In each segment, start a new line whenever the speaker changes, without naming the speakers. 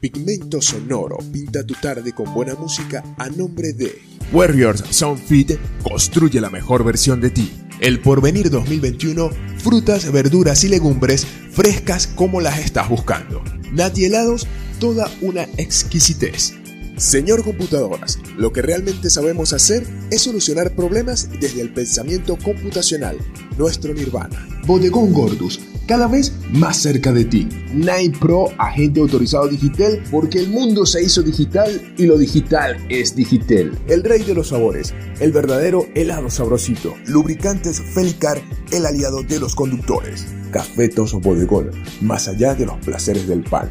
Pigmento Sonoro pinta tu tarde con buena música a nombre de Warriors Soundfit construye la mejor versión de ti. El Porvenir 2021, frutas, verduras y legumbres frescas como las estás buscando. Nati helados, toda una exquisitez. Señor Computadoras, lo que realmente sabemos hacer es solucionar problemas desde el pensamiento computacional, nuestro nirvana. Bodegón Gordus, cada vez más cerca de ti. Nine Pro, agente autorizado digital, porque el mundo se hizo digital y lo digital es digital. El rey de los sabores, el verdadero helado sabrosito. Lubricantes Felicar, el aliado de los conductores. Cafetos Bodegón, más allá de los placeres del pan.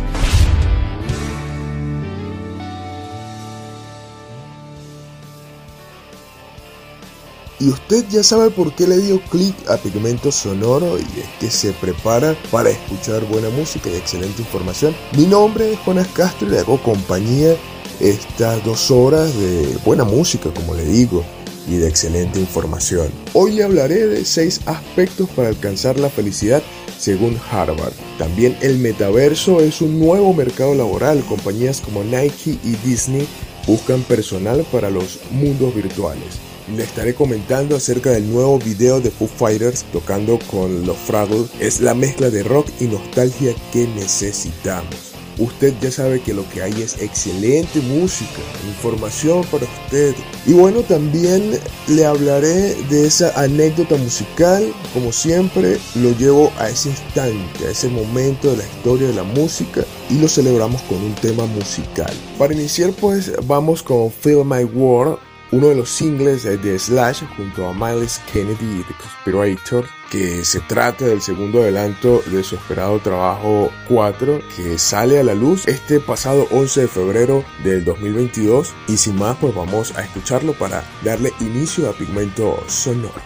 Y usted ya sabe por qué le dio clic a Pigmento Sonoro y es que se prepara para escuchar buena música y excelente información. Mi nombre es Jonas Castro y le hago compañía estas dos horas de buena música, como le digo, y de excelente información. Hoy hablaré de seis aspectos para alcanzar la felicidad según Harvard. También el metaverso es un nuevo mercado laboral. Compañías como Nike y Disney buscan personal para los mundos virtuales le estaré comentando acerca del nuevo video de Foo Fighters tocando con los Fraggles. Es la mezcla de rock y nostalgia que necesitamos. Usted ya sabe que lo que hay es excelente música, información para usted. Y bueno, también le hablaré de esa anécdota musical. Como siempre, lo llevo a ese instante, a ese momento de la historia de la música y lo celebramos con un tema musical. Para iniciar, pues vamos con Feel My World uno de los singles de Slash junto a Miles Kennedy y The Conspirator, que se trata del segundo adelanto de su esperado trabajo 4, que sale a la luz este pasado 11 de febrero del 2022. Y sin más, pues vamos a escucharlo para darle inicio a Pigmento Sonoro.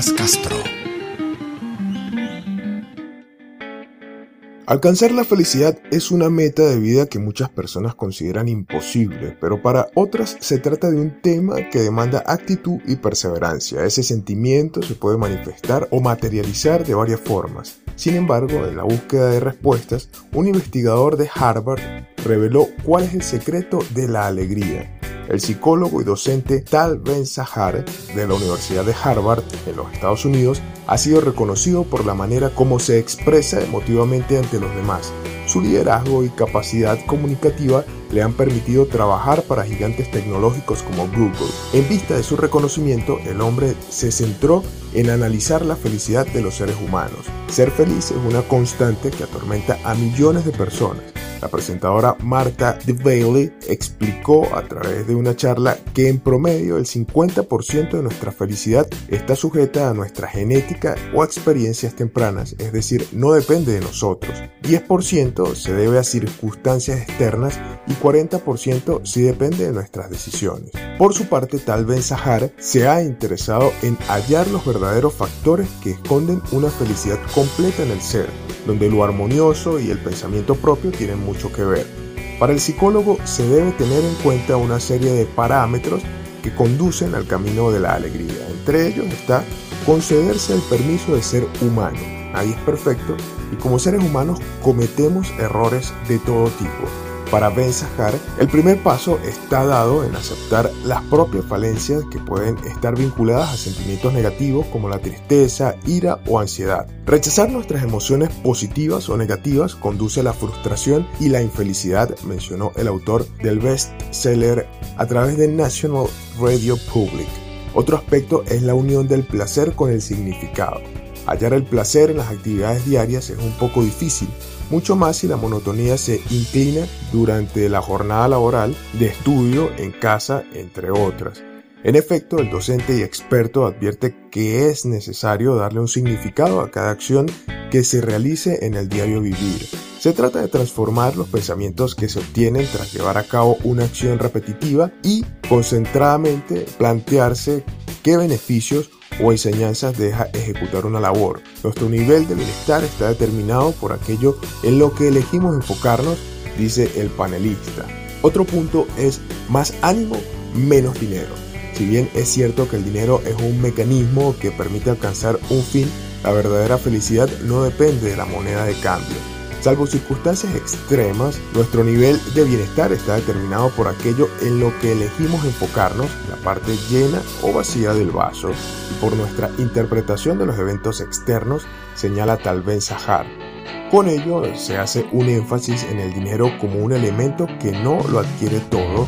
Castro.
Alcanzar la felicidad es una meta de vida que muchas personas consideran imposible, pero para otras se trata de un tema que demanda actitud y perseverancia. Ese sentimiento se puede manifestar o materializar de varias formas. Sin embargo, en la búsqueda de respuestas, un investigador de Harvard reveló cuál es el secreto de la alegría. El psicólogo y docente Tal Ben Sahar de la Universidad de Harvard en los Estados Unidos ha sido reconocido por la manera como se expresa emotivamente ante los demás. Su liderazgo y capacidad comunicativa le han permitido trabajar para gigantes tecnológicos como Google. En vista de su reconocimiento, el hombre se centró en analizar la felicidad de los seres humanos. Ser feliz es una constante que atormenta a millones de personas. La presentadora Marta DeVailey explicó a través de una charla que en promedio el 50% de nuestra felicidad está sujeta a nuestra genética o experiencias tempranas, es decir, no depende de nosotros. 10% se debe a circunstancias externas y 40% sí depende de nuestras decisiones. Por su parte, Tal Ben Sahar se ha interesado en hallar los verdaderos factores que esconden una felicidad completa en el ser, donde lo armonioso y el pensamiento propio tienen mucho que ver. Para el psicólogo se debe tener en cuenta una serie de parámetros que conducen al camino de la alegría. Entre ellos está concederse el permiso de ser humano. Nadie es perfecto y como seres humanos cometemos errores de todo tipo. Para Ben Sahar, el primer paso está dado en aceptar las propias falencias que pueden estar vinculadas a sentimientos negativos como la tristeza, ira o ansiedad. Rechazar nuestras emociones positivas o negativas conduce a la frustración y la infelicidad, mencionó el autor del best-seller a través de National Radio Public. Otro aspecto es la unión del placer con el significado. Hallar el placer en las actividades diarias es un poco difícil, mucho más si la monotonía se inclina durante la jornada laboral, de estudio, en casa, entre otras. En efecto, el docente y experto advierte que es necesario darle un significado a cada acción que se realice en el diario vivir. Se trata de transformar los pensamientos que se obtienen tras llevar a cabo una acción repetitiva y concentradamente plantearse qué beneficios o enseñanzas deja ejecutar una labor. Nuestro nivel de bienestar está determinado por aquello en lo que elegimos enfocarnos, dice el panelista. Otro punto es más ánimo, menos dinero. Si bien es cierto que el dinero es un mecanismo que permite alcanzar un fin, la verdadera felicidad no depende de la moneda de cambio. Salvo circunstancias extremas, nuestro nivel de bienestar está determinado por aquello en lo que elegimos enfocarnos, la parte llena o vacía del vaso, y por nuestra interpretación de los eventos externos, señala tal vez Sahar. Con ello se hace un énfasis en el dinero como un elemento que no lo adquiere todo.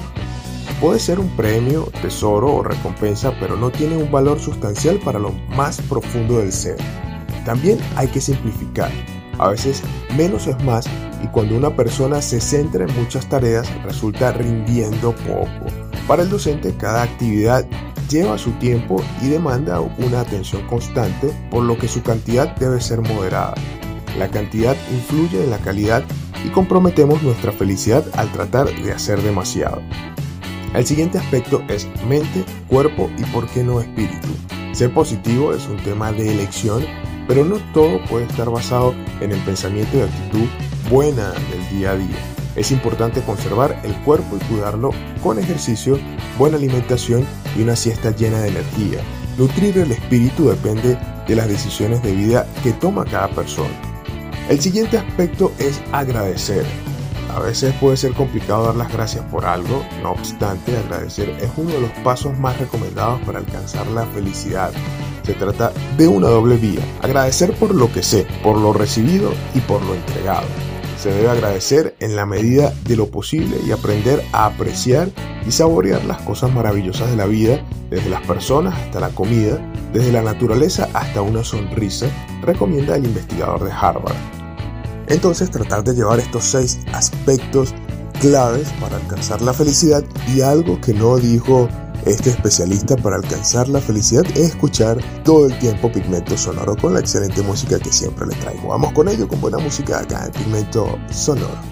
Puede ser un premio, tesoro o recompensa, pero no tiene un valor sustancial para lo más profundo del ser. También hay que simplificar. A veces menos es más y cuando una persona se centra en muchas tareas resulta rindiendo poco. Para el docente cada actividad lleva su tiempo y demanda una atención constante, por lo que su cantidad debe ser moderada. La cantidad influye en la calidad y comprometemos nuestra felicidad al tratar de hacer demasiado. El siguiente aspecto es mente, cuerpo y por qué no espíritu. Ser positivo es un tema de elección pero no todo puede estar basado en el pensamiento y actitud buena del día a día. Es importante conservar el cuerpo y cuidarlo con ejercicio, buena alimentación y una siesta llena de energía. Nutrir el espíritu depende de las decisiones de vida que toma cada persona. El siguiente aspecto es agradecer. A veces puede ser complicado dar las gracias por algo, no obstante agradecer es uno de los pasos más recomendados para alcanzar la felicidad. Se trata de una doble vía, agradecer por lo que sé, por lo recibido y por lo entregado. Se debe agradecer en la medida de lo posible y aprender a apreciar y saborear las cosas maravillosas de la vida, desde las personas hasta la comida, desde la naturaleza hasta una sonrisa, recomienda el investigador de Harvard. Entonces tratar de llevar estos seis aspectos claves para alcanzar la felicidad y algo que no dijo este especialista para alcanzar la felicidad es escuchar todo el tiempo Pigmento Sonoro con la excelente música que siempre le traigo. Vamos con ello, con buena música acá en Pigmento Sonoro.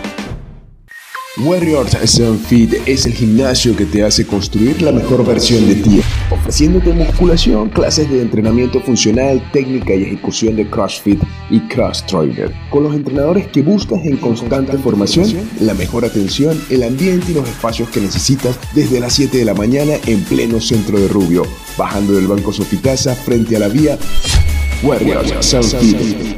Warriors Sun Fit es el gimnasio que te hace construir la mejor versión de ti, ofreciéndote musculación, clases de entrenamiento funcional, técnica y ejecución de CrossFit y Cross Trainer, con los entrenadores que buscas en constante formación, la mejor atención, el ambiente y los espacios que necesitas desde las 7 de la mañana en pleno centro de Rubio, bajando del Banco Sofitasa frente a la vía Warriors Sun Fit.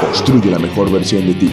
Construye la mejor versión de ti.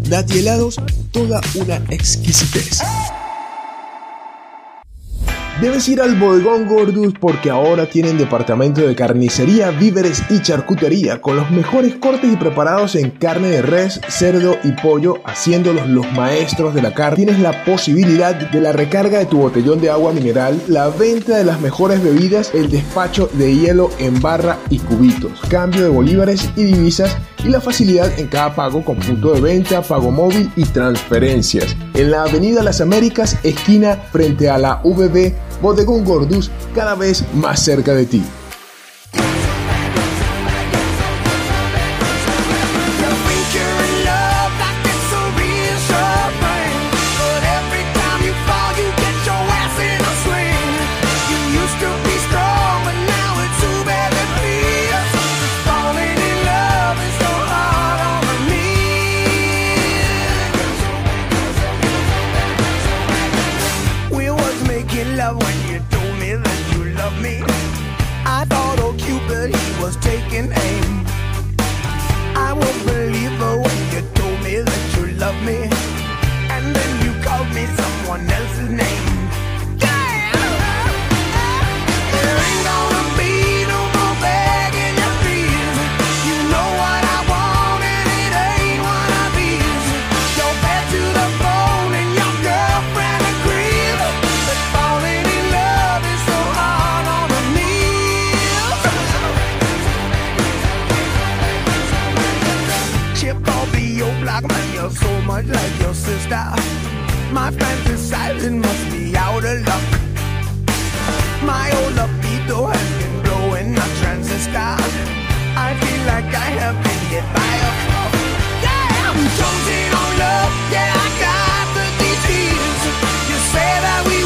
Nati Helados, toda una exquisitez. Debes ir al bodegón Gordus porque ahora tienen departamento de carnicería, víveres y charcutería con los mejores cortes y preparados en carne de res, cerdo y pollo, haciéndolos los maestros de la carne. Tienes la posibilidad de la recarga de tu botellón de agua mineral, la venta de las mejores bebidas, el despacho de hielo en barra y cubitos, cambio de bolívares y divisas y la facilidad en cada pago con punto de venta, pago móvil y transferencias. En la Avenida Las Américas, esquina frente a la VB Bodegón Gordus, cada vez más cerca de ti.
Was making love when you told me that you love me. I thought old Cupid he was taking aim. I won't believe her when you told me that you love me, and then you called me someone else's name. Sister. My fantasizing must be out of luck. My old libido has been blowing a transistor. I feel like I have been hit by a truck. Yeah, I'm jonesing on love. Yeah, I got the details. You say that we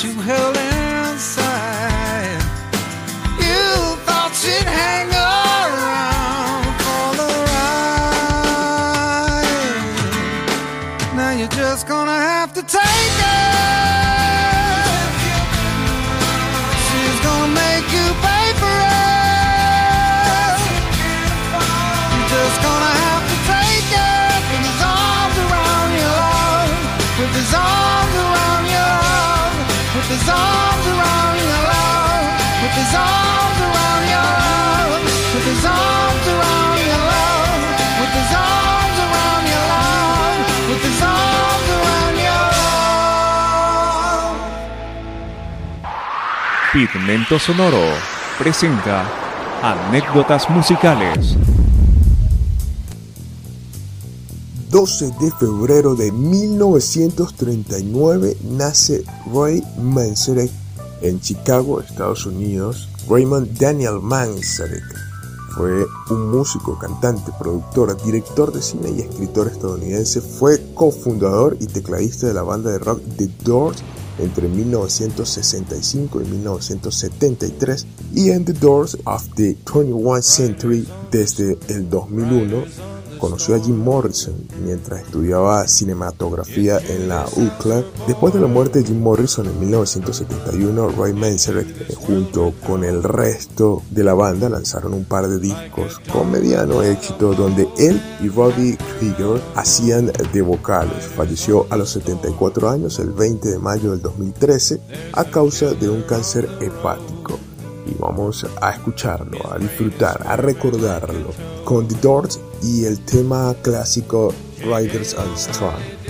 you
held inside. You thought she'd
Pigmento Sonoro presenta anécdotas musicales.
12 de febrero de 1939 nace Ray Manzarek en Chicago, Estados Unidos. Raymond Daniel Manzarek fue un músico, cantante, productor, director de cine y escritor estadounidense. Fue cofundador y tecladista de la banda de rock The Doors entre 1965 y 1973 y en The Doors of the 21st Century desde el 2001 conoció a Jim Morrison mientras estudiaba cinematografía en la UCLA. Después de la muerte de Jim Morrison en 1971, Ray Manzarek, eh, junto con el resto de la banda, lanzaron un par de discos con mediano éxito donde él y Robbie Krieger hacían de vocales. Falleció a los 74 años el 20 de mayo del 2013 a causa de un cáncer hepático y vamos a escucharlo, a disfrutar, a recordarlo con The Doors y el tema clásico Riders on Strong.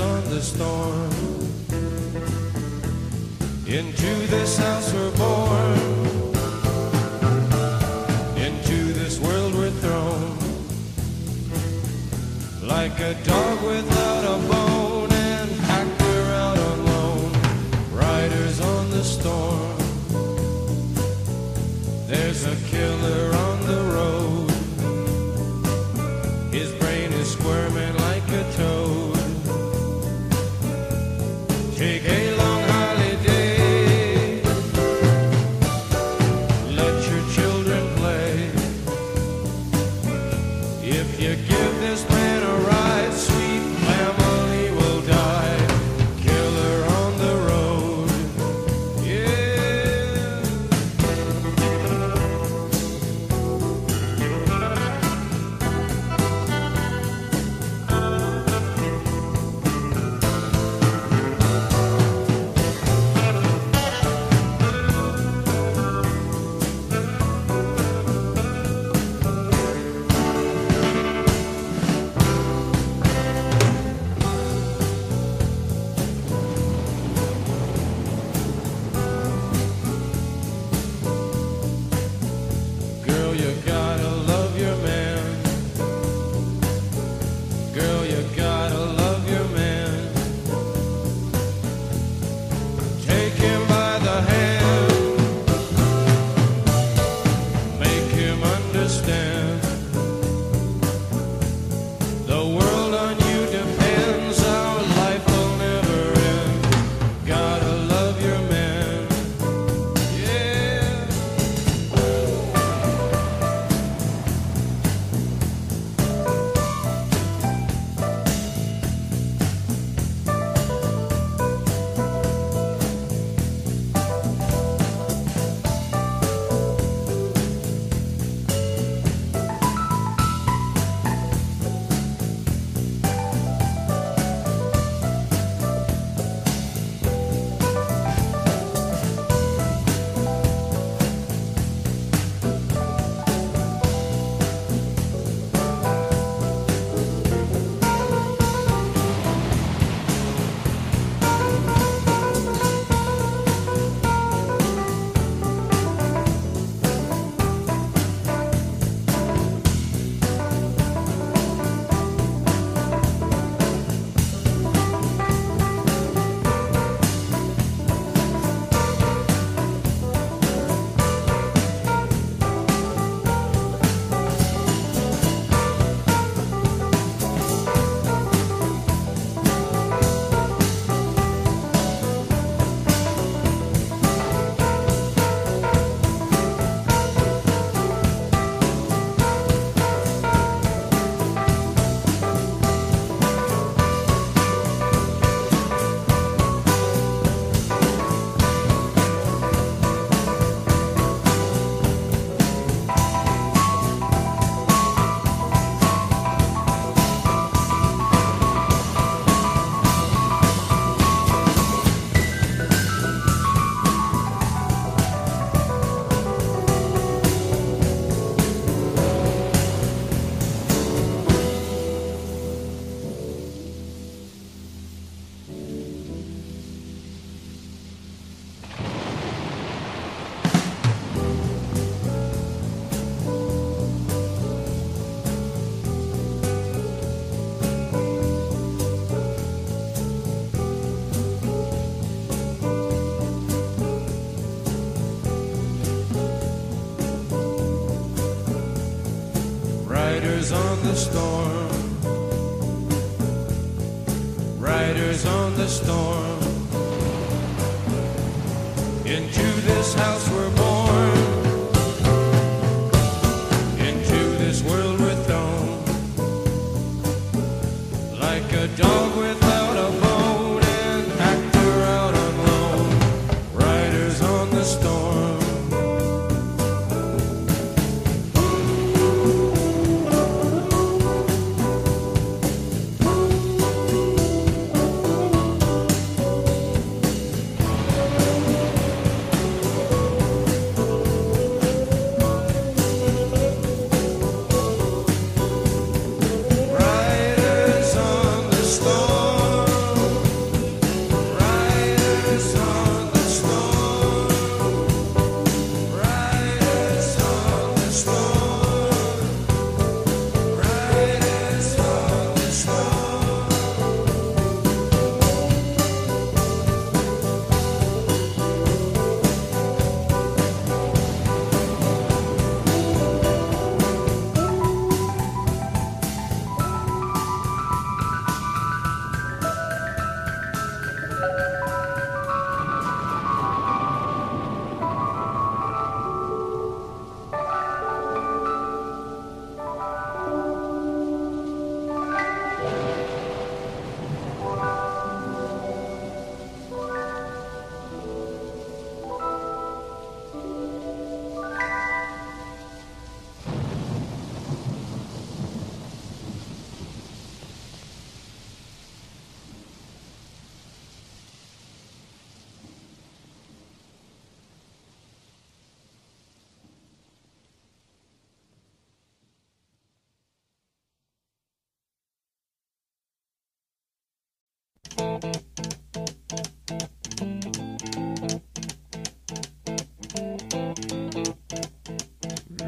thunderstorm into this house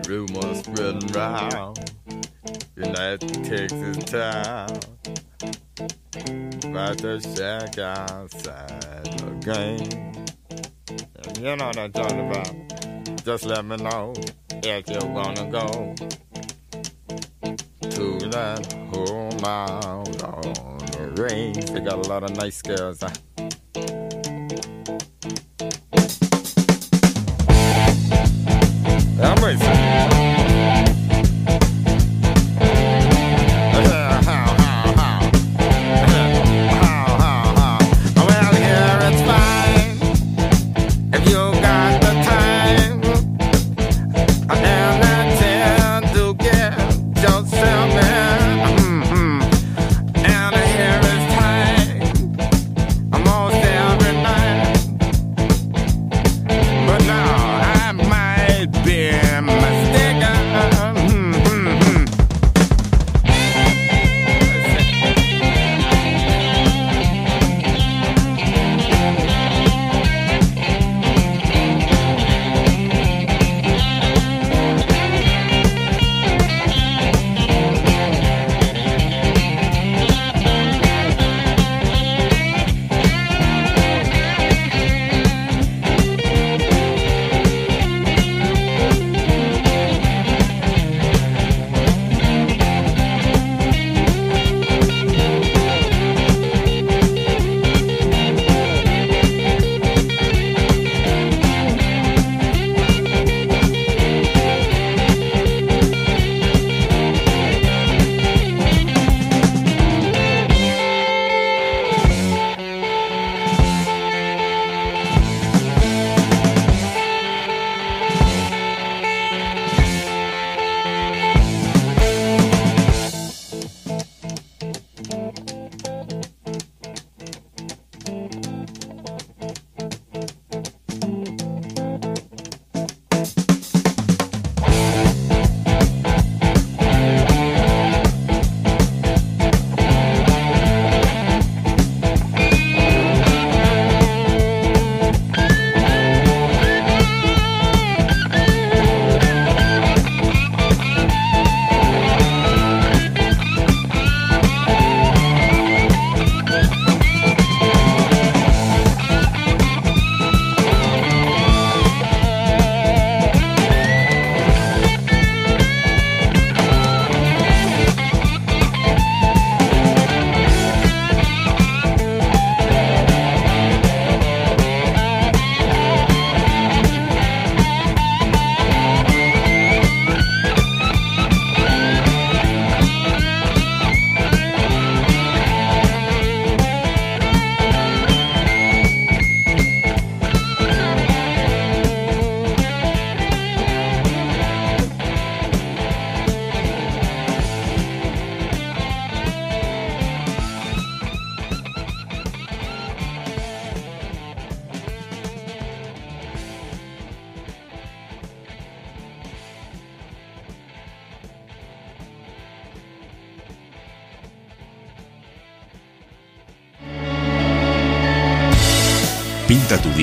Rumors spreading round United Texas town about the shack outside the game. You know what I'm talking about. Just let me know if you wanna go to that home out on. They got a lot of nice girls. Huh? I'm racing.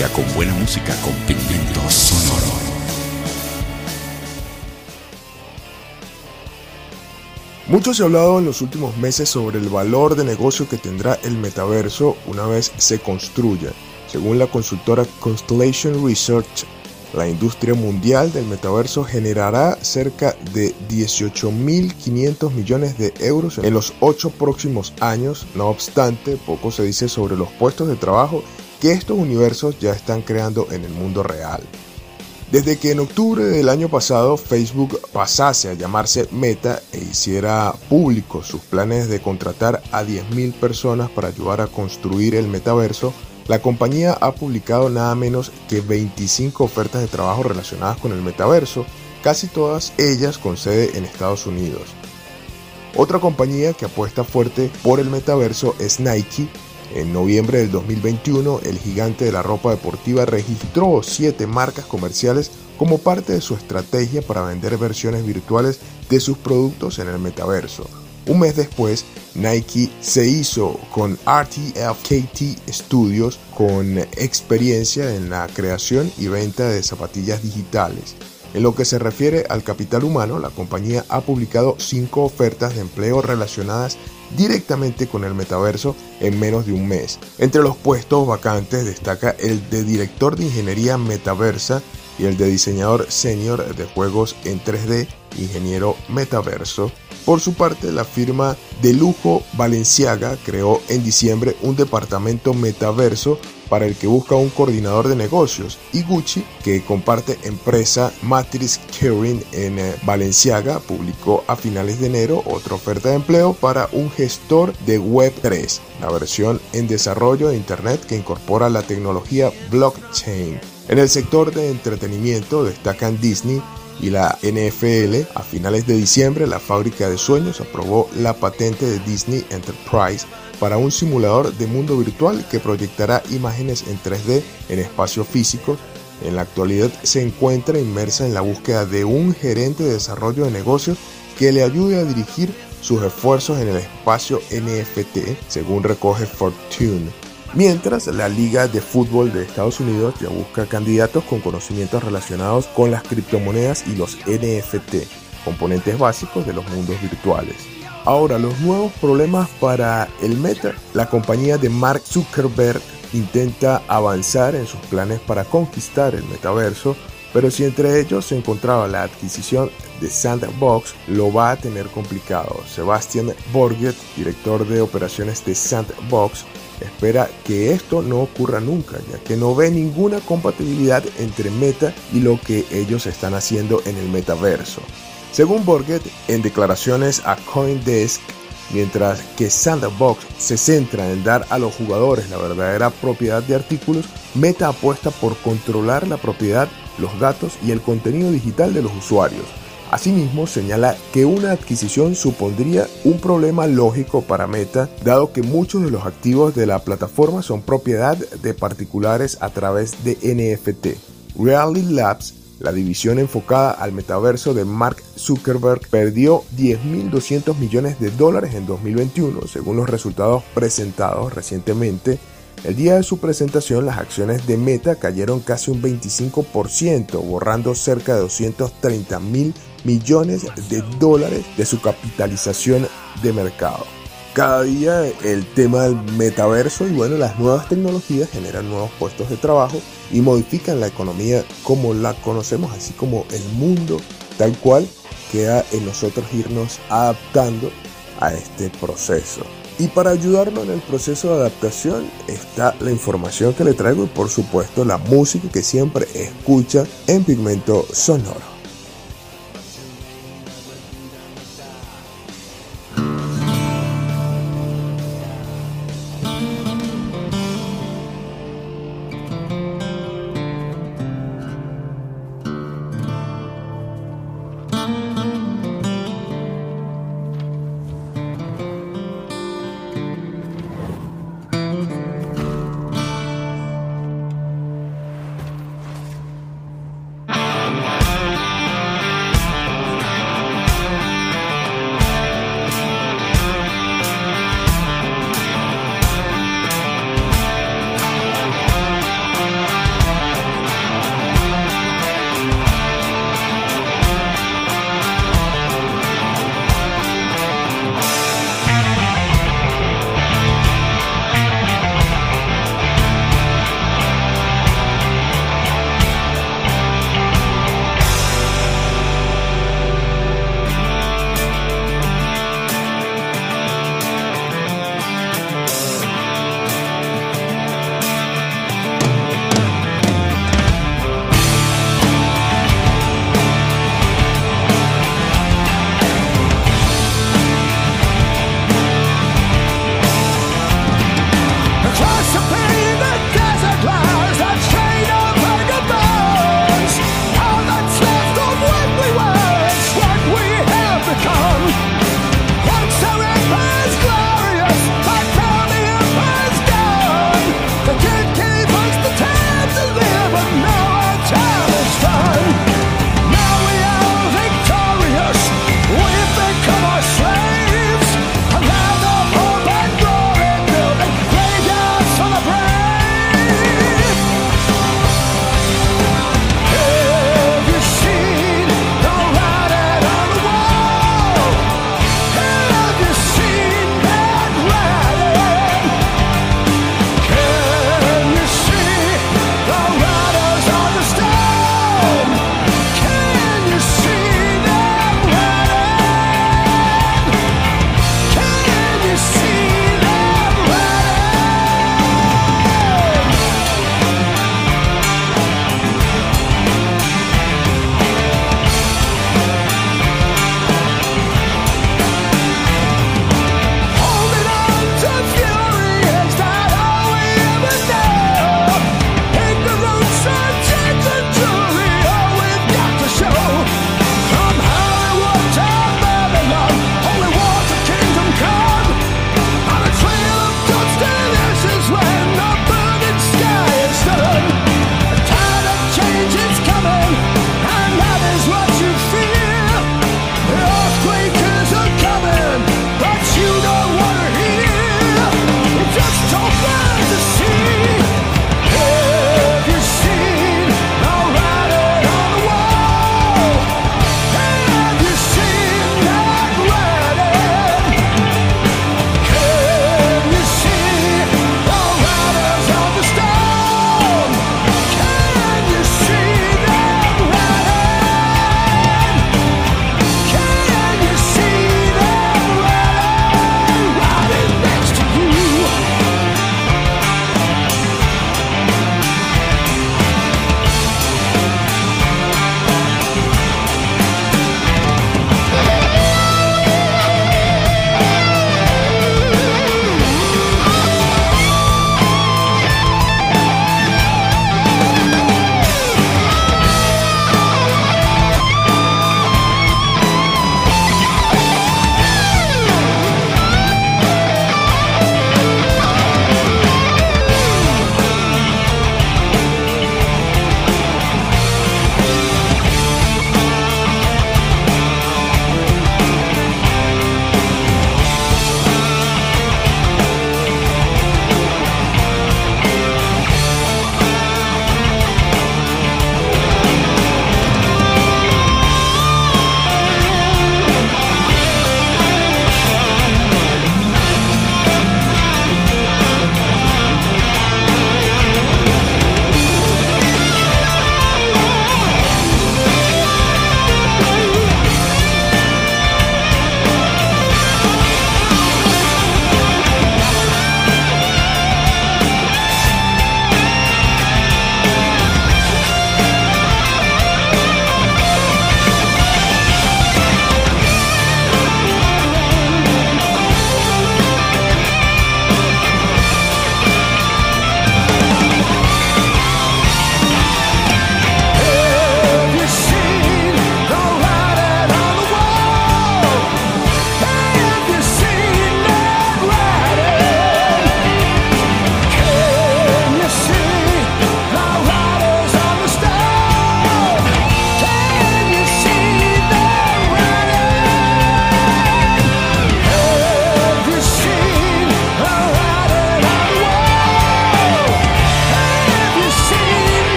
Con buena música con Pigmento Sonoro.
Mucho se ha hablado en los últimos meses sobre el valor de negocio que tendrá el metaverso una vez se construya. Según la consultora Constellation Research, la industria mundial del metaverso generará cerca de 18.500 millones de euros en los ocho próximos años. No obstante, poco se dice sobre los puestos de trabajo que estos universos ya están creando en el mundo real. Desde que en octubre del año pasado Facebook pasase a llamarse Meta e hiciera público sus planes de contratar a 10.000 personas para ayudar a construir el metaverso, la compañía ha publicado nada menos que 25 ofertas de trabajo relacionadas con el metaverso, casi todas ellas con sede en Estados Unidos. Otra compañía que apuesta fuerte por el metaverso es Nike. En noviembre del 2021, el gigante de la ropa deportiva registró siete marcas comerciales como parte de su estrategia para vender versiones virtuales de sus productos en el metaverso. Un mes después, Nike se hizo con RTFKT Studios con experiencia en la creación y venta de zapatillas digitales. En lo que se refiere al capital humano, la compañía ha publicado cinco ofertas de empleo relacionadas directamente con el metaverso en menos de un mes. Entre los puestos vacantes destaca el de director de ingeniería metaversa y el de diseñador senior de juegos en 3D, ingeniero metaverso. Por su parte, la firma de lujo Valenciaga creó en diciembre un departamento metaverso para el que busca un coordinador de negocios y Gucci, que comparte empresa Matrix Caring en eh, Valenciaga, publicó a finales de enero otra oferta de empleo para un gestor de Web3, la versión en desarrollo de Internet que incorpora la tecnología blockchain. En el sector de entretenimiento destacan Disney y la NFL. A finales de diciembre, la fábrica de sueños aprobó la patente de Disney Enterprise para un simulador de mundo virtual que proyectará imágenes en 3D en espacios físicos. En la actualidad se encuentra inmersa en la búsqueda de un gerente de desarrollo de negocios que le ayude a dirigir sus esfuerzos en el espacio NFT, según recoge Fortune. Mientras, la Liga de Fútbol de Estados Unidos ya busca candidatos con conocimientos relacionados con las criptomonedas y los NFT, componentes básicos de los mundos virtuales. Ahora, los nuevos problemas para el Meta. La compañía de Mark Zuckerberg intenta avanzar en sus planes para conquistar el metaverso, pero si entre ellos se encontraba la adquisición de Sandbox, lo va a tener complicado. Sebastian Borget, director de operaciones de Sandbox, espera que esto no ocurra nunca, ya que no ve ninguna compatibilidad entre Meta y lo que ellos están haciendo en el metaverso. Según Borget, en declaraciones a CoinDesk, mientras que Sandbox se centra en dar a los jugadores la verdadera propiedad de artículos, Meta apuesta por controlar la propiedad, los datos y el contenido digital de los usuarios. Asimismo, señala que una adquisición supondría un problema lógico para Meta, dado que muchos de los activos de la plataforma son propiedad de particulares a través de NFT. Reality Labs, la división enfocada al metaverso de Mark Zuckerberg, perdió 10.200 millones de dólares en 2021, según los resultados presentados recientemente el día de su presentación, las acciones de Meta cayeron casi un 25%, borrando cerca de 230 mil millones de dólares de su capitalización de mercado. Cada día el tema del metaverso y bueno, las nuevas tecnologías generan nuevos puestos de trabajo y modifican la economía como la conocemos, así como el mundo tal cual queda en nosotros irnos adaptando a este proceso. Y para ayudarnos en el proceso de adaptación está la información que le traigo y por supuesto la música que siempre escucha en pigmento sonoro.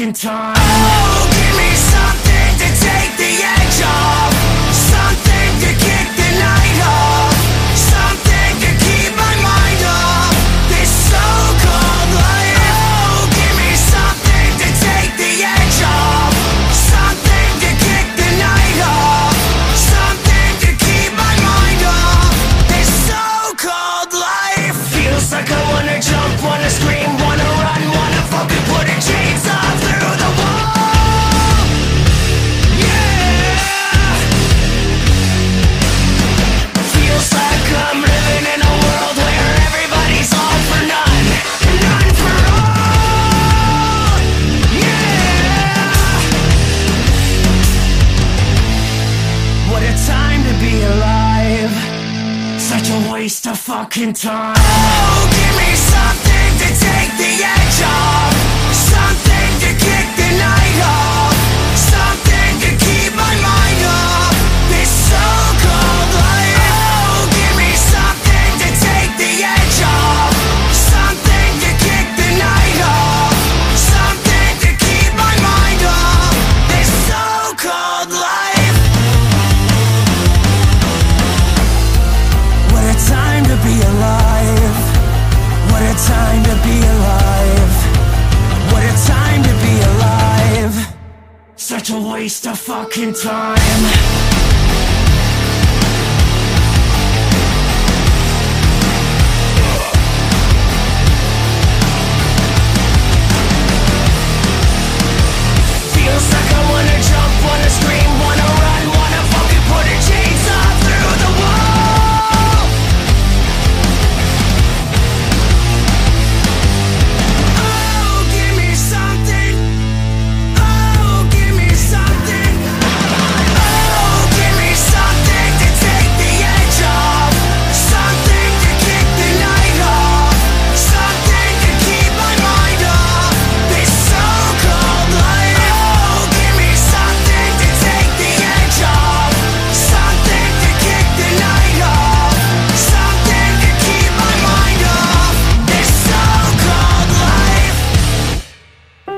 in time. Fucking time.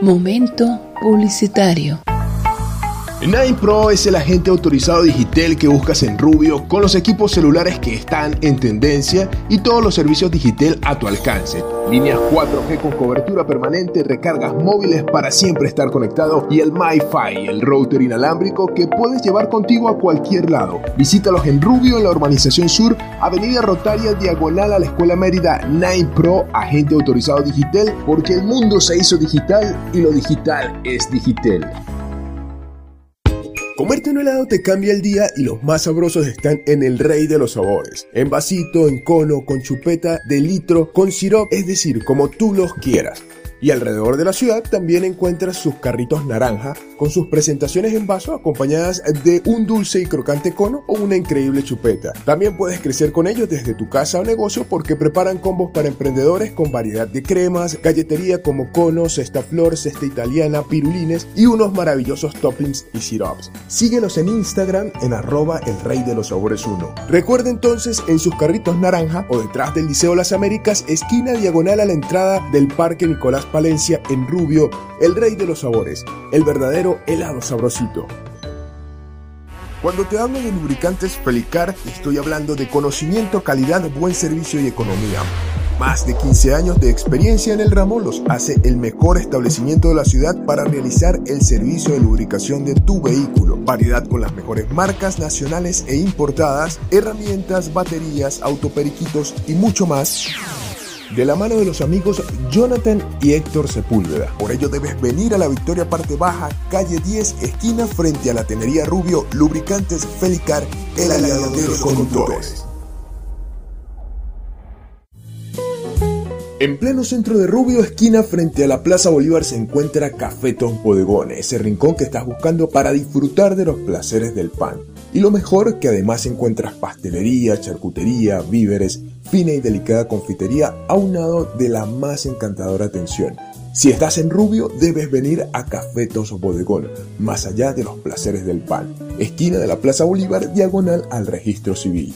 Momento publicitario.
Nine Pro es el agente autorizado digital que buscas en Rubio con los equipos celulares que están en tendencia y todos los servicios digital a tu alcance. Líneas 4G con cobertura permanente, recargas móviles para siempre estar conectado y el MiFi, el router inalámbrico que puedes llevar contigo a cualquier lado. Visítalos en Rubio en la urbanización sur, Avenida Rotaria, diagonal a la Escuela Mérida. Nine Pro, agente autorizado digital, porque el mundo se hizo digital y lo digital es digital. Comerte un helado te cambia el día y los más sabrosos están en el rey de los sabores. En vasito, en cono, con chupeta, de litro, con sirop, es decir, como tú los quieras. Y alrededor de la ciudad también encuentras sus carritos naranja con sus presentaciones en vaso acompañadas de un dulce y crocante cono o una increíble chupeta. También puedes crecer con ellos desde tu casa o negocio porque preparan combos para emprendedores con variedad de cremas, galletería como conos, cesta flor, cesta italiana, pirulines y unos maravillosos toppings y sirops. Síguenos en Instagram en arroba el rey de los sabores 1. Recuerda entonces en sus carritos naranja o detrás del Liceo Las Américas, esquina diagonal a la entrada del Parque Nicolás Palencia en Rubio, el rey de los sabores, el verdadero helado sabrosito. Cuando te hablo de lubricantes Felicar, estoy hablando de conocimiento, calidad, buen servicio y economía. Más de 15 años de experiencia en el ramo los hace el mejor establecimiento de la ciudad para realizar el servicio de lubricación de tu vehículo. Variedad con las mejores marcas nacionales e importadas, herramientas, baterías, autoperiquitos y mucho más de la mano de los amigos Jonathan y Héctor Sepúlveda. Por ello debes venir a la Victoria Parte Baja, calle 10, esquina frente a la Tenería Rubio, Lubricantes Felicar, el aliado de los conductores. En pleno centro de Rubio, esquina frente a la Plaza Bolívar, se encuentra Café Tom Bodegón, ese rincón que estás buscando para disfrutar de los placeres del pan. Y lo mejor que además encuentras pastelería, charcutería, víveres, fina y delicada confitería, aunado de la más encantadora atención. Si estás en Rubio, debes venir a Café Tos Bodegón, más allá de los placeres del pan. Esquina de la Plaza Bolívar, diagonal al registro civil.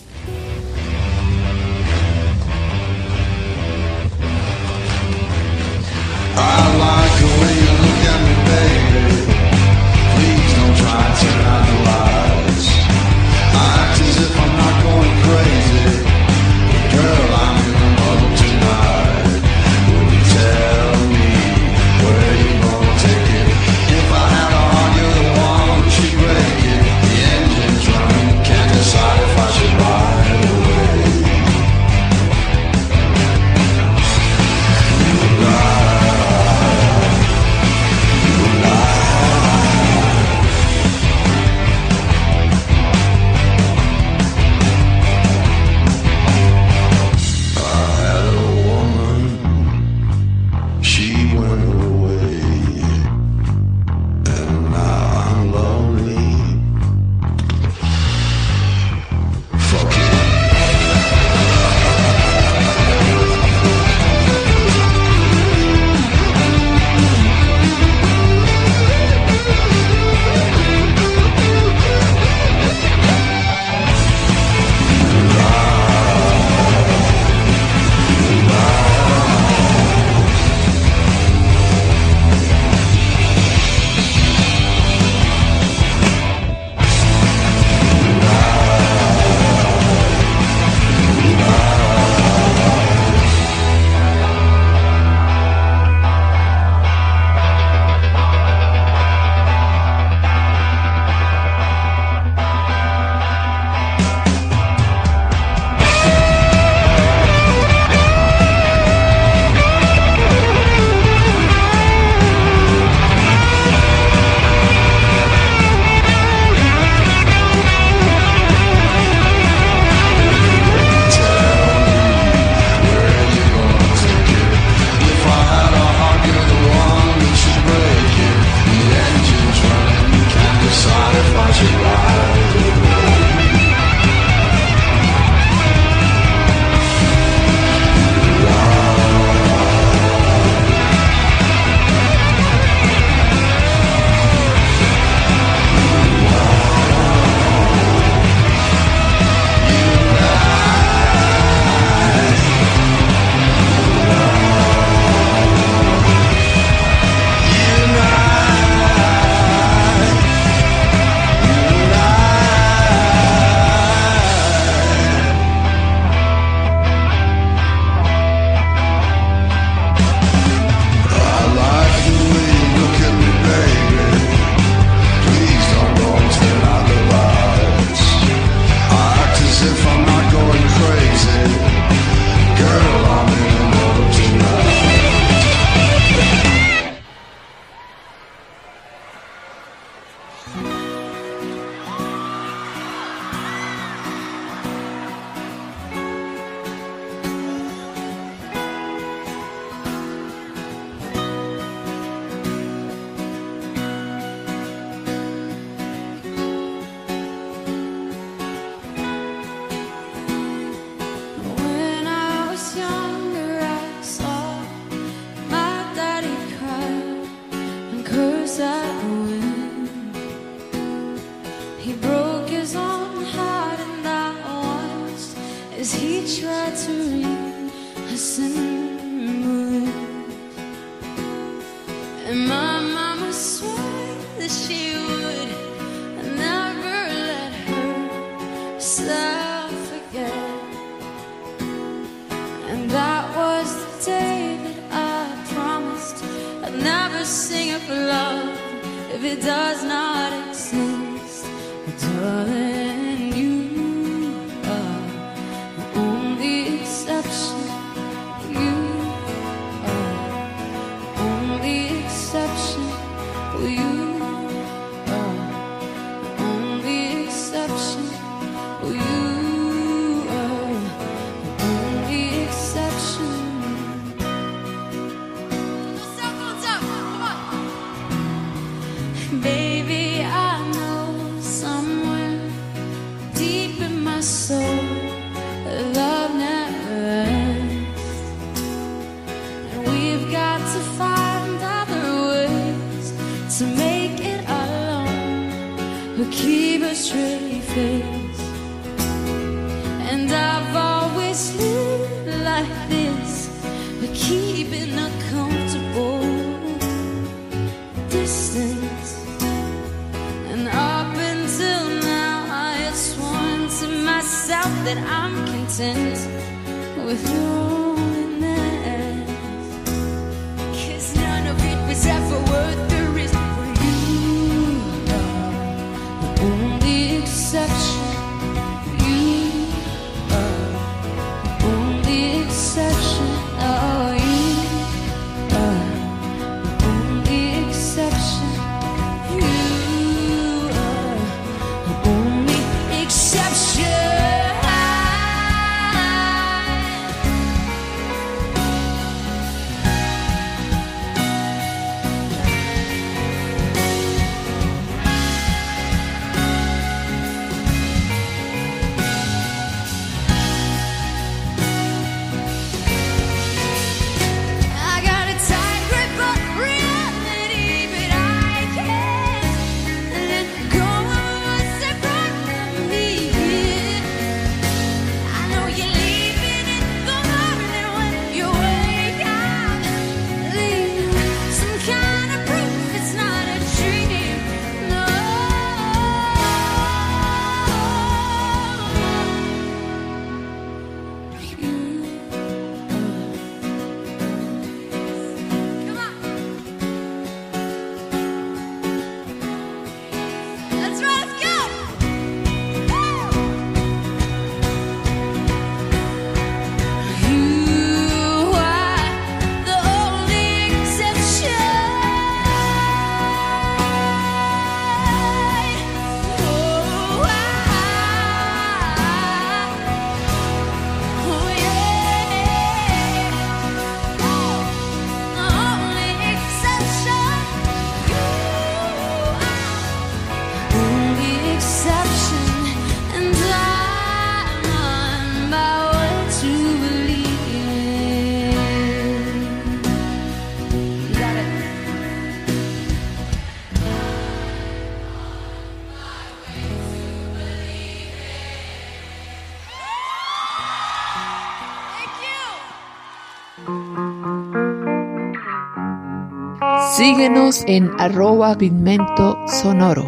Síguenos en arroba pigmento sonoro.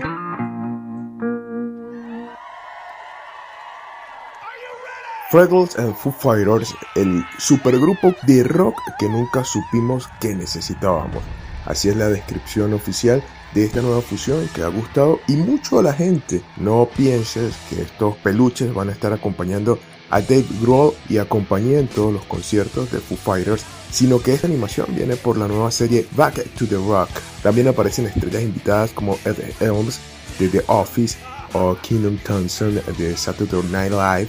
And Foo Fighters, el supergrupo de rock que nunca supimos que necesitábamos. Así es la descripción oficial de esta nueva fusión que ha gustado y mucho a la gente. No pienses que estos peluches van a estar acompañando a Dave Grohl y a compañía en todos los conciertos de Foo Fighters, sino que esta animación viene por la nueva serie Back to the Rock. También aparecen estrellas invitadas como Ed Helms de The Office o Kingdom Thompson de Saturday Night Live.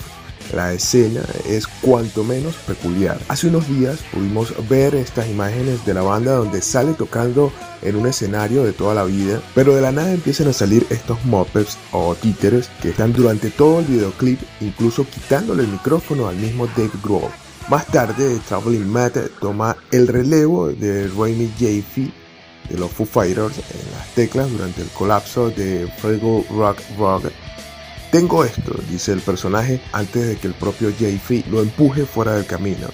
La escena es cuanto menos peculiar. Hace unos días pudimos ver estas imágenes de la banda donde sale tocando en un escenario de toda la vida, pero de la nada empiezan a salir estos moppers o títeres que están durante todo el videoclip, incluso quitándole el micrófono al mismo Dave Grohl. Más tarde, Traveling Matt toma el relevo de Raimi Jaffe de los Foo Fighters en las teclas durante el colapso de Fraggle Rock Rock Tengo esto, dice el personaje antes de que el propio JF lo empuje fuera del camino.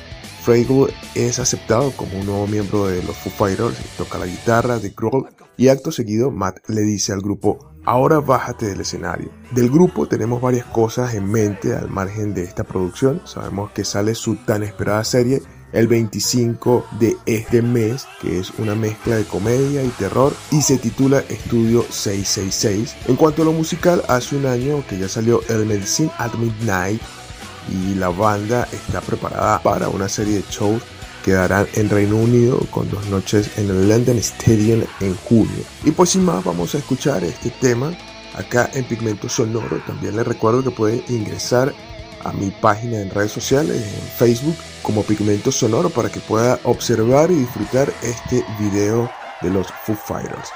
Fraggle es aceptado como un nuevo miembro de los Foo Fighters, toca la guitarra de Grohl y acto seguido Matt le dice al grupo ahora bájate del escenario. Del grupo tenemos varias cosas en mente al margen de esta producción, sabemos que sale su tan esperada serie el 25 de este mes, que es una mezcla de comedia y terror, y se titula Estudio 666. En cuanto a lo musical, hace un año que ya salió el Medicine at Midnight y la banda está preparada para una serie de shows que darán en Reino Unido con dos noches en el London Stadium en junio. Y pues sin más vamos a escuchar este tema acá en Pigmento Sonoro. También les recuerdo que pueden ingresar a mi página en redes sociales, en Facebook como Pigmento Sonoro para que pueda observar y disfrutar este video de los Foo Fighters.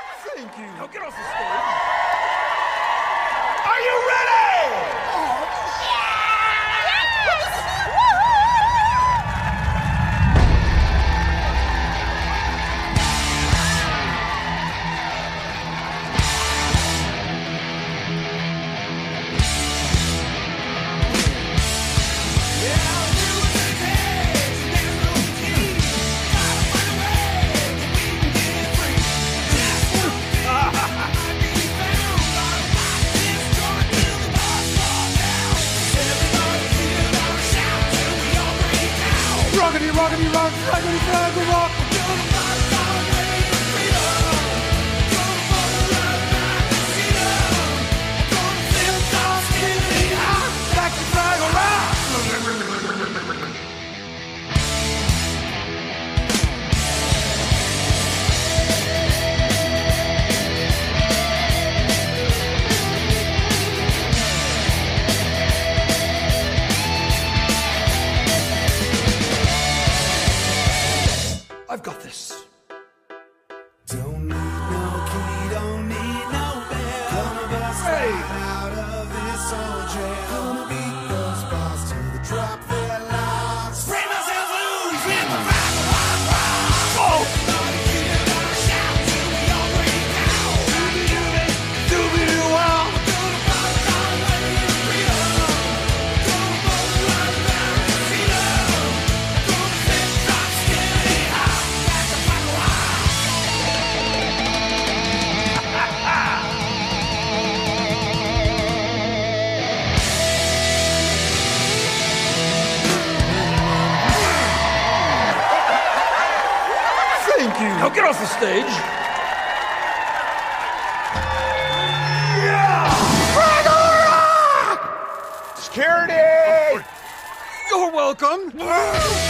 This.
Don't
Now get off the stage.
Security!
You're welcome.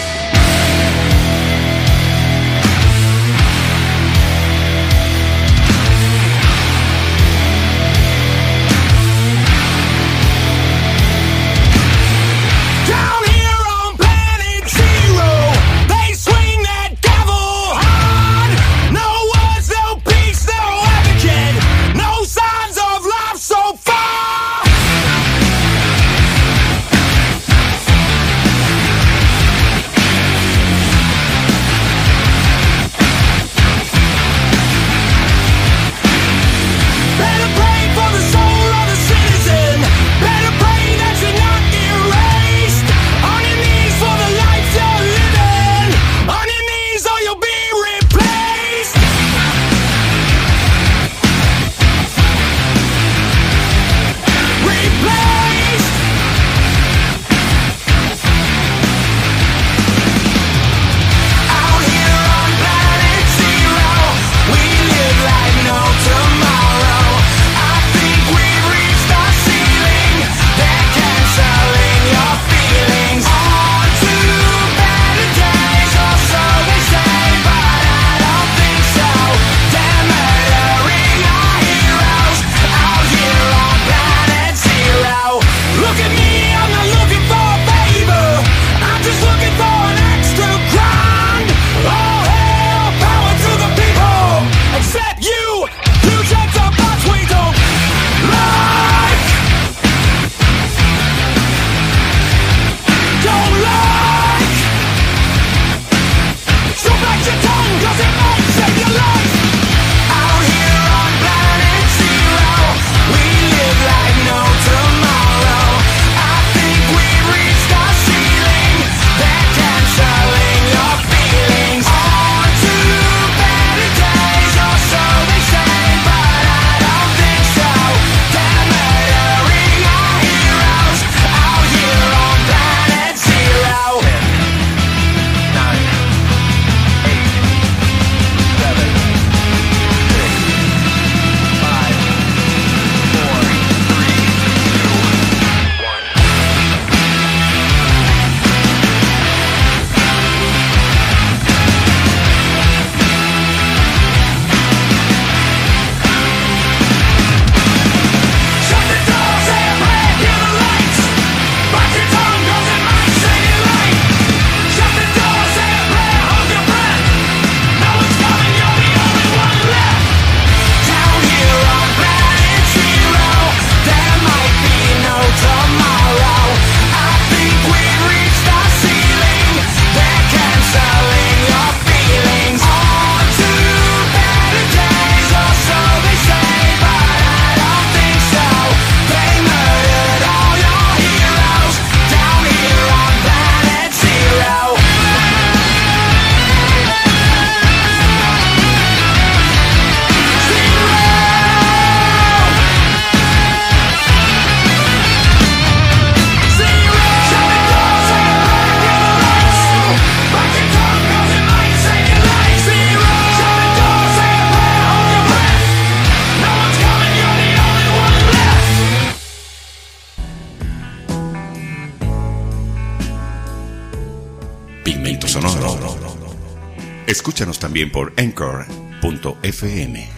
También por anchor.fm.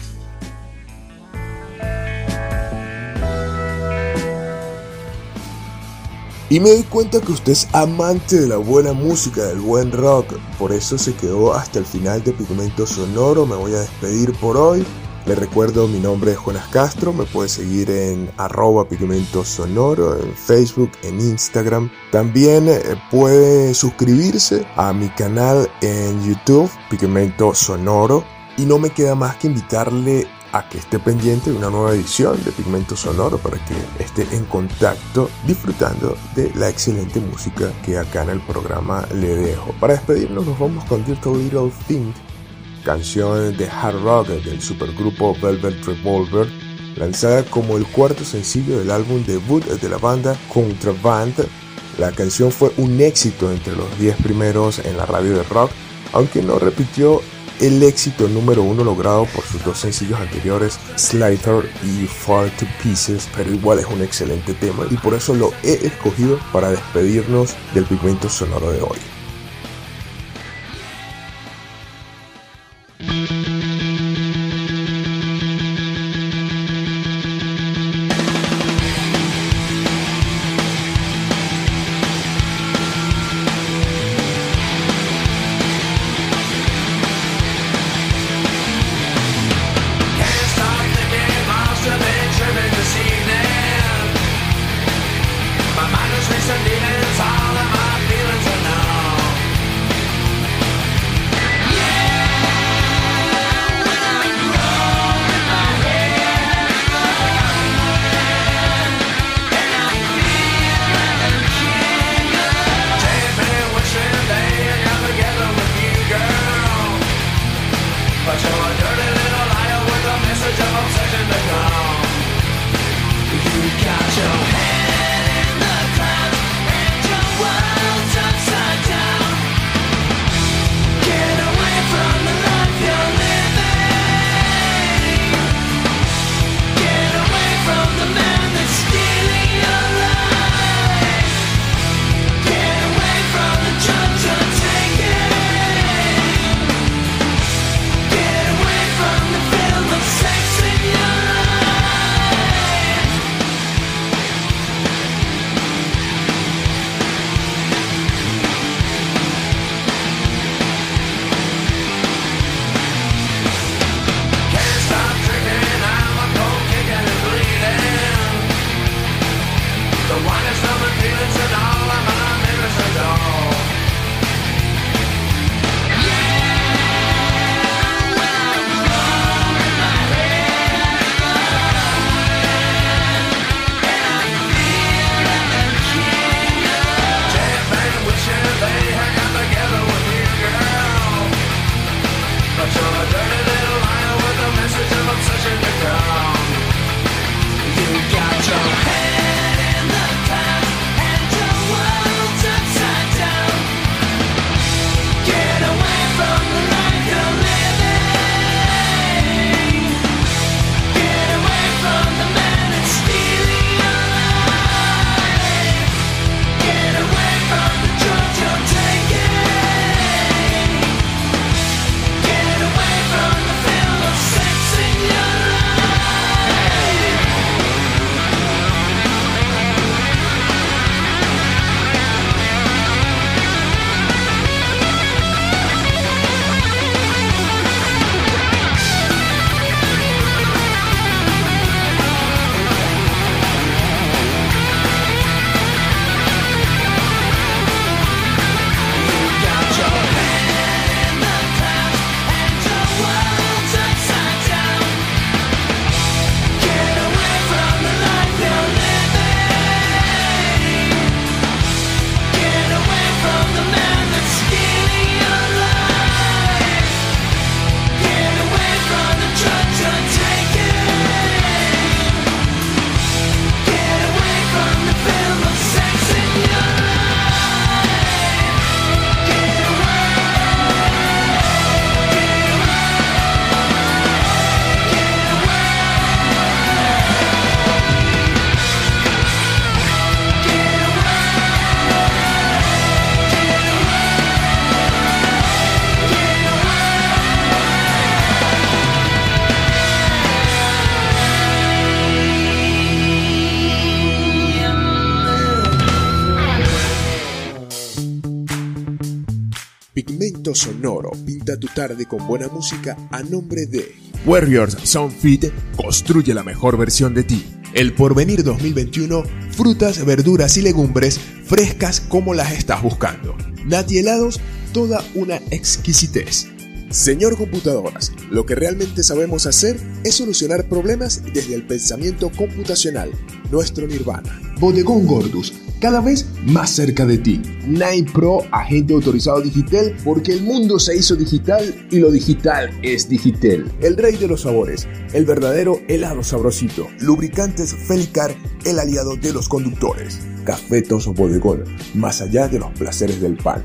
Y me doy cuenta que usted es amante de la buena música, del buen rock. Por eso se quedó hasta el final de Pigmento Sonoro. Me voy a despedir por hoy. Le recuerdo, mi nombre es Jonas Castro. Me puede seguir en arroba Pigmento Sonoro, en Facebook, en Instagram. También eh, puede suscribirse a mi canal en YouTube, Pigmento Sonoro. Y no me queda más que invitarle a que esté pendiente de una nueva edición de Pigmento Sonoro para que esté en contacto disfrutando de la excelente música que acá en el programa le dejo. Para despedirnos nos vamos con Dirty Little Thing, canción de hard rock del supergrupo Velvet Revolver, lanzada como el cuarto sencillo del álbum debut de la banda Contraband. La canción fue un éxito entre los 10 primeros en la radio de rock, aunque no repitió el éxito número uno logrado por sus dos sencillos anteriores, Slider y Far to Pieces, pero igual es un excelente tema y por eso lo he escogido para despedirnos del pigmento sonoro de hoy. Tarde con buena música a nombre de Warriors Sound Fit construye la mejor versión de ti. El Porvenir 2021, frutas, verduras y legumbres frescas como las estás buscando. Nati helados, toda una exquisitez. Señor Computadoras, lo que realmente sabemos hacer es solucionar problemas desde el pensamiento computacional, nuestro nirvana. Bodegón Gordus, cada vez más cerca de ti. Nine Pro, agente autorizado digital, porque el mundo se hizo digital y lo digital es digital. El rey de los sabores, el verdadero helado sabrosito. Lubricantes Felicar, el aliado de los conductores. Cafetos Bodegón, más allá de los placeres del pan.